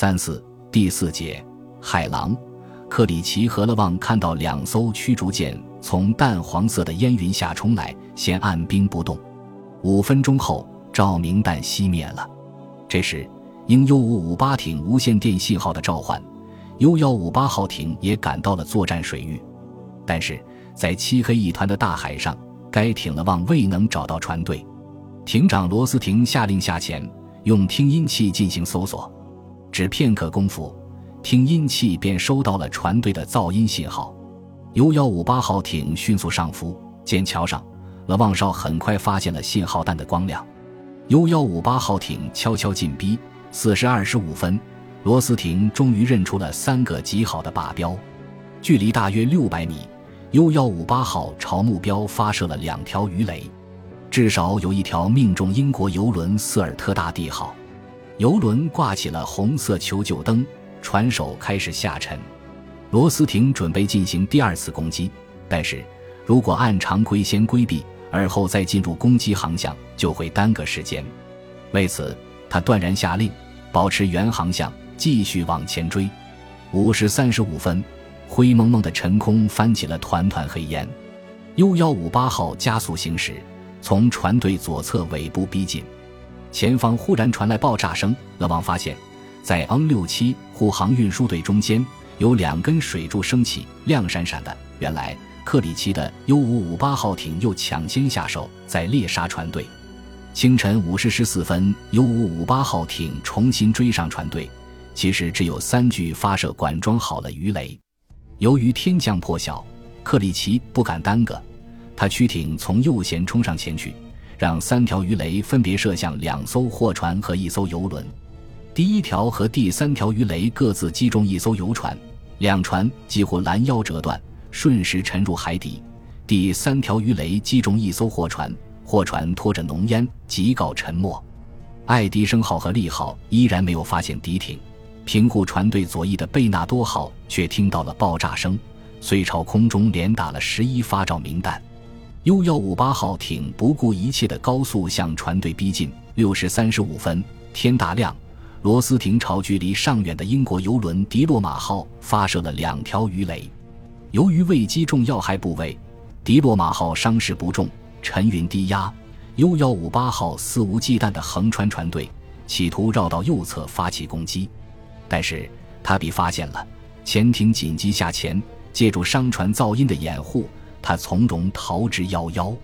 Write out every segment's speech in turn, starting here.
三四第四节，海狼。克里奇和勒旺看到两艘驱逐舰从淡黄色的烟云下冲来，先按兵不动。五分钟后，照明弹熄灭了。这时，应 U 五五八艇无线电信号的召唤，U 幺五八号艇也赶到了作战水域。但是在漆黑一团的大海上，该艇的望未能找到船队。艇长罗斯廷下令下潜，用听音器进行搜索。只片刻功夫。听音器便收到了船队的噪音信号，U 幺五八号艇迅速上浮，舰桥上，勒旺少很快发现了信号弹的光亮。U 幺五八号艇悄悄进逼，四时二十五分，罗斯廷终于认出了三个极好的靶标，距离大约六百米，U 幺五八号朝目标发射了两条鱼雷，至少有一条命中英国游轮瑟尔特大帝号，游轮挂起了红色求救灯。船首开始下沉，罗斯廷准备进行第二次攻击，但是如果按常规先规避，而后再进入攻击航向，就会耽搁时间。为此，他断然下令保持原航向，继续往前追。五时三十五分，灰蒙蒙的晨空翻起了团团黑烟。U 幺五八号加速行驶，从船队左侧尾部逼近，前方忽然传来爆炸声，勒旺发现。在 N 六七护航运输队中间有两根水柱升起，亮闪闪的。原来克里奇的 U 五五八号艇又抢先下手，在猎杀船队。清晨五时十四分，U 五五八号艇重新追上船队，其实只有三具发射管装好了鱼雷。由于天降破晓，克里奇不敢耽搁，他驱艇从右舷冲上前去，让三条鱼雷分别射向两艘货船和一艘游轮。第一条和第三条鱼雷各自击中一艘游船，两船几乎拦腰折断，瞬时沉入海底。第三条鱼雷击中一艘货船，货船拖着浓烟，即告沉没。爱迪生号和利号依然没有发现敌艇，平护船队左翼的贝纳多号却听到了爆炸声，遂朝空中连打了十一发照明弹。U 幺五八号艇不顾一切的高速向船队逼近。六时三十五分，天大亮。罗斯廷朝距离尚远的英国游轮迪洛马号发射了两条鱼雷，由于未击中要害部位，迪洛马号伤势不重，沉云低压。U 幺五八号肆无忌惮地横穿船队，企图绕到右侧发起攻击，但是他被发现了，潜艇紧急下潜，借助商船噪音的掩护，他从容逃之夭夭。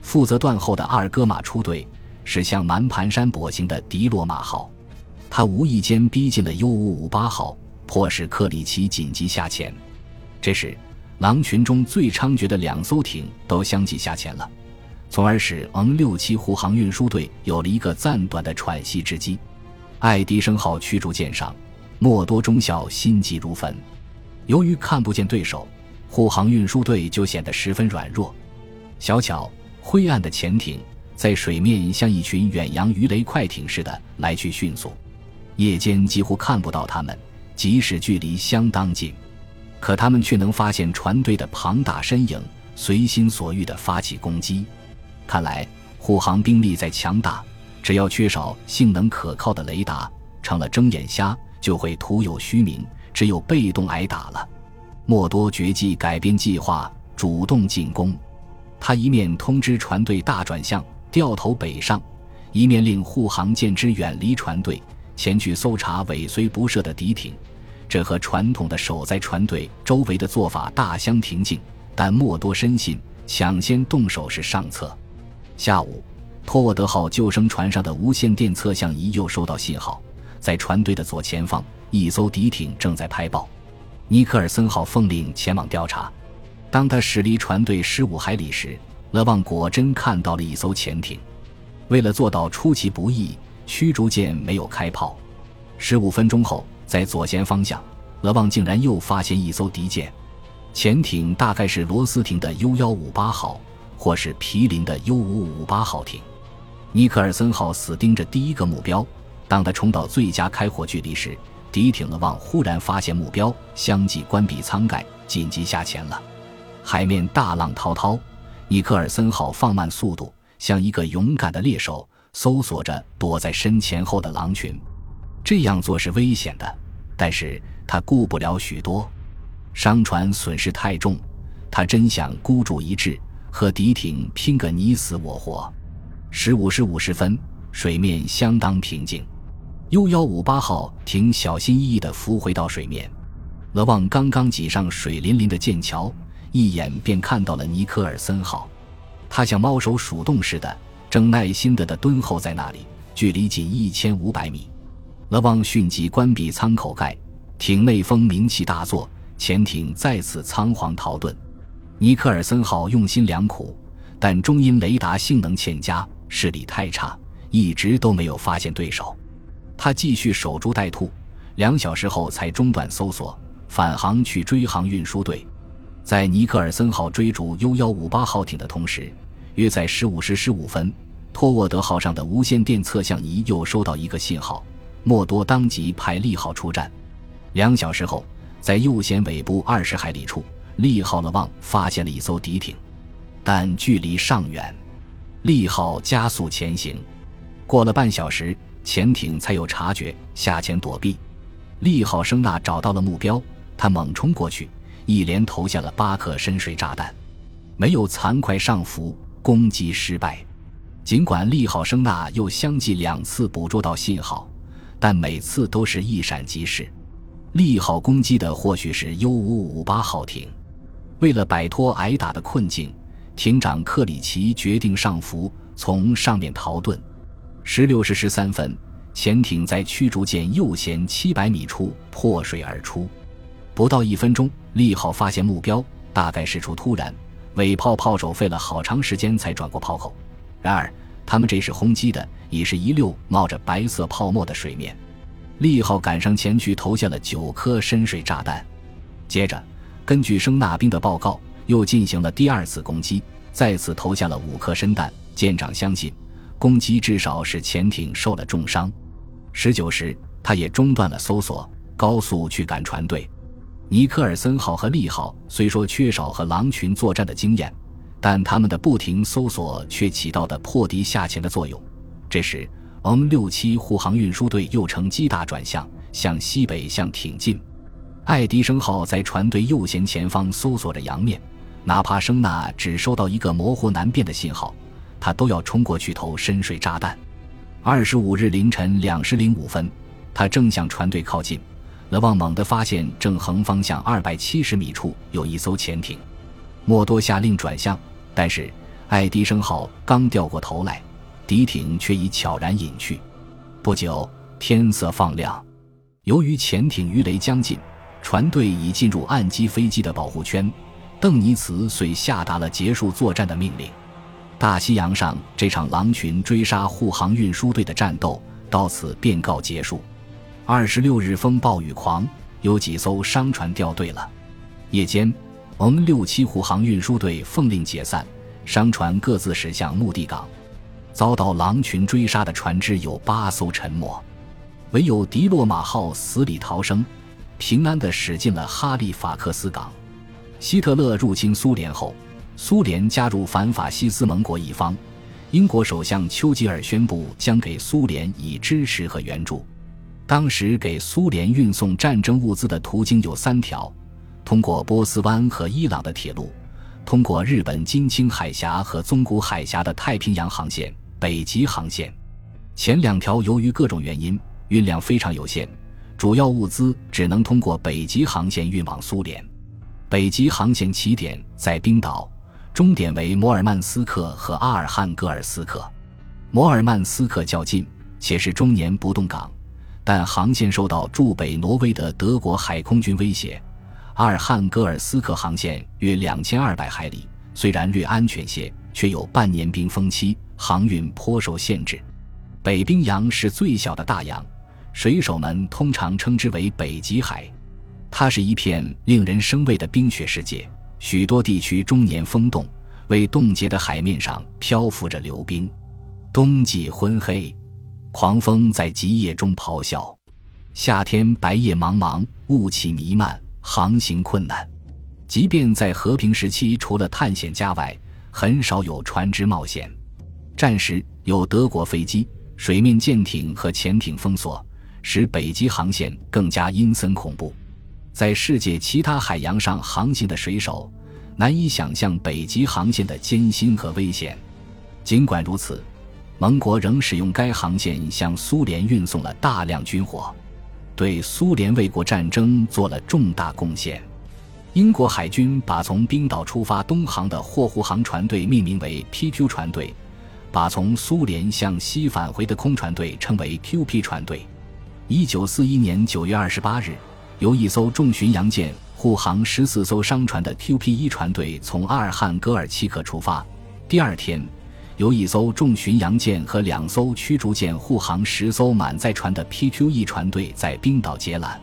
负责断后的阿尔戈马出队，驶向蛮盘山泊行的迪洛马号。他无意间逼近了 U 五五八号，迫使克里奇紧急下潜。这时，狼群中最猖獗的两艘艇都相继下潜了，从而使 N 六七护航运输队有了一个暂短的喘息之机。爱迪生号驱逐舰上，莫多中校心急如焚。由于看不见对手，护航运输队就显得十分软弱。小巧灰暗的潜艇在水面像一群远洋鱼雷快艇似的来去迅速。夜间几乎看不到他们，即使距离相当近，可他们却能发现船队的庞大身影，随心所欲地发起攻击。看来护航兵力再强大，只要缺少性能可靠的雷达，成了睁眼瞎，就会徒有虚名，只有被动挨打了。莫多决计改变计划，主动进攻。他一面通知船队大转向，掉头北上，一面令护航舰只远离船队。前去搜查尾随不赦的敌艇，这和传统的守在船队周围的做法大相庭径。但莫多深信抢先动手是上策。下午，托沃德号救生船上的无线电测向仪又收到信号，在船队的左前方，一艘敌艇正在拍报。尼克尔森号奉令前往调查。当他驶离船队十五海里时，勒旺果真看到了一艘潜艇。为了做到出其不意。驱逐舰没有开炮。十五分钟后，在左舷方向，勒旺竟然又发现一艘敌舰，潜艇大概是罗斯廷的 U 幺五八号，或是毗邻的 U 五五八号艇。尼克尔森号死盯着第一个目标，当他冲到最佳开火距离时，敌艇勒旺忽然发现目标，相继关闭舱盖，紧急下潜了。海面大浪滔滔，尼克尔森号放慢速度，像一个勇敢的猎手。搜索着躲在身前后的狼群，这样做是危险的，但是他顾不了许多。商船损失太重，他真想孤注一掷，和敌艇拼个你死我活。十五时五十分，水面相当平静。U 幺五八号艇小心翼翼地浮回到水面。勒旺刚刚挤上水淋淋的剑桥，一眼便看到了尼科尔森号。他像猫手鼠洞似的，正耐心地的蹲候在那里，距离仅一千五百米。勒旺迅即关闭舱口盖，艇内风鸣气大作，潜艇再次仓皇逃遁。尼克尔森号用心良苦，但终因雷达性能欠佳、视力太差，一直都没有发现对手。他继续守株待兔，两小时后才中断搜索。返航去追航运输队，在尼克尔森号追逐 U 幺五八号艇的同时，约在十五时十五分，托沃德号上的无线电测向仪又收到一个信号。莫多当即派利号出战。两小时后，在右舷尾部二十海里处，利号勒望发现了一艘敌艇，但距离尚远。利号加速前行，过了半小时，潜艇才有察觉下潜躲避。利号声纳找到了目标。他猛冲过去，一连投下了八颗深水炸弹，没有残块上浮，攻击失败。尽管利号声纳又相继两次捕捉到信号，但每次都是一闪即逝。利号攻击的或许是 U 五五八号艇。为了摆脱挨打的困境，艇长克里奇决定上浮，从上面逃遁。十六时十三分，潜艇在驱逐舰右舷七百米处破水而出。不到一分钟，利号发现目标，大概是出突然，尾炮炮手费了好长时间才转过炮口。然而，他们这时轰击的已是一溜冒着白色泡沫的水面。利号赶上前去投下了九颗深水炸弹，接着，根据声纳兵的报告，又进行了第二次攻击，再次投下了五颗深弹。舰长相信，攻击至少使潜艇受了重伤。十九时，他也中断了搜索，高速去赶船队。尼克尔森号和利号虽说缺少和狼群作战的经验，但他们的不停搜索却起到了破敌下潜的作用。这时，M 六七护航运输队又乘机大转向，向西北向挺进。爱迪生号在船队右舷前方搜索着洋面，哪怕声纳只收到一个模糊难辨的信号，他都要冲过去投深水炸弹。二十五日凌晨两时零五分，他正向船队靠近。勒旺猛地发现，正横方向二百七十米处有一艘潜艇，莫多下令转向，但是爱迪生号刚掉过头来，敌艇却已悄然隐去。不久，天色放亮，由于潜艇鱼雷将近，船队已进入岸基飞机的保护圈，邓尼茨遂下达了结束作战的命令。大西洋上这场狼群追杀护航运输队的战斗到此便告结束。二十六日风暴雨狂，有几艘商船掉队了。夜间，我们六七护航运输队奉令解散，商船各自驶向目的港。遭到狼群追杀的船只有八艘沉没，唯有迪洛马号死里逃生，平安地驶进了哈利法克斯港。希特勒入侵苏联后，苏联加入反法西斯盟国一方，英国首相丘吉尔宣布将给苏联以支持和援助。当时给苏联运送战争物资的途径有三条：通过波斯湾和伊朗的铁路，通过日本金青海峡和宗谷海峡的太平洋航线——北极航线。前两条由于各种原因运量非常有限，主要物资只能通过北极航线运往苏联。北极航线起点在冰岛，终点为摩尔曼斯克和阿尔汉格尔斯克。摩尔曼斯克较近，且是终年不动港。但航线受到驻北挪威的德国海空军威胁。阿尔汉格尔斯克航线约两千二百海里，虽然略安全些，却有半年冰封期，航运颇受限制。北冰洋是最小的大洋，水手们通常称之为北极海。它是一片令人生畏的冰雪世界，许多地区终年封冻，未冻结的海面上漂浮着流冰。冬季昏黑。狂风在极夜中咆哮，夏天白夜茫茫，雾气弥漫，航行困难。即便在和平时期，除了探险家外，很少有船只冒险。战时有德国飞机、水面舰艇和潜艇封锁，使北极航线更加阴森恐怖。在世界其他海洋上航行的水手难以想象北极航线的艰辛和危险。尽管如此，盟国仍使用该航线向苏联运送了大量军火，对苏联卫国战争做了重大贡献。英国海军把从冰岛出发东航的货护航船队命名为 PQ 船队，把从苏联向西返回的空船队称为 QP 船队。一九四一年九月二十八日，由一艘重巡洋舰护航十四艘商船的 QP 一船队从阿尔汉戈尔奇克出发。第二天，由一艘重巡洋舰和两艘驱逐舰护航十艘满载船的 PQ 一船队在冰岛接缆，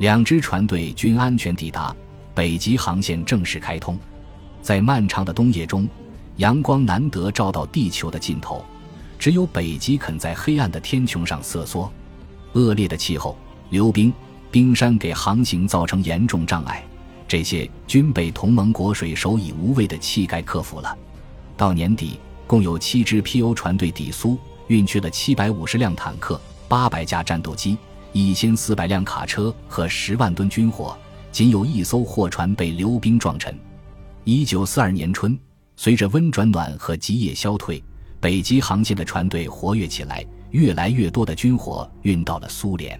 两支船队均安全抵达。北极航线正式开通，在漫长的冬夜中，阳光难得照到地球的尽头，只有北极肯在黑暗的天穹上瑟缩。恶劣的气候、流冰、冰山给航行造成严重障碍，这些均被同盟国水手以无畏的气概克服了。到年底，共有七支 P.O 船队抵苏，运去了七百五十辆坦克、八百架战斗机、一千四百辆卡车和十万吨军火。仅有一艘货船被流冰撞沉。一九四二年春，随着温转暖和极夜消退，北极航线的船队活跃起来，越来越多的军火运到了苏联。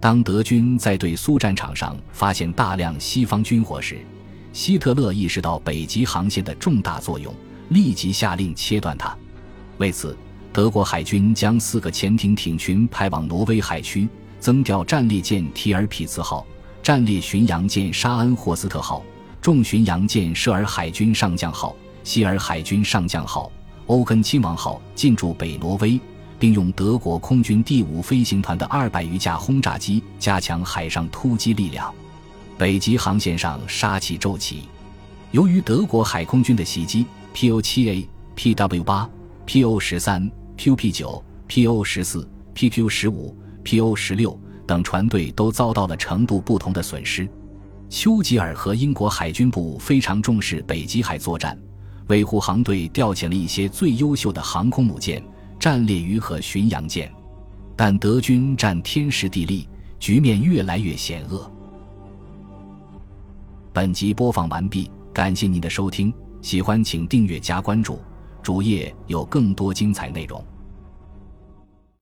当德军在对苏战场上发现大量西方军火时，希特勒意识到北极航线的重大作用，立即下令切断它。为此，德国海军将四个潜艇艇群派往挪威海区，增调战列舰提尔皮茨号。战列巡洋舰沙恩霍斯特号、重巡洋舰舍尔海军上将号、希尔海军上将号、欧根亲王号进驻北挪威，并用德国空军第五飞行团的二百余架轰炸机加强海上突击力量。北极航线上杀气骤起，由于德国海空军的袭击，PO 七 A、PW 八、PO 十三、QP 九、PO 十四、PQ 十五、PO 十六。等船队都遭到了程度不同的损失。丘吉尔和英国海军部非常重视北极海作战，维护航队调遣了一些最优秀的航空母舰、战列鱼和巡洋舰，但德军占天时地利，局面越来越险恶。本集播放完毕，感谢您的收听，喜欢请订阅加关注，主页有更多精彩内容。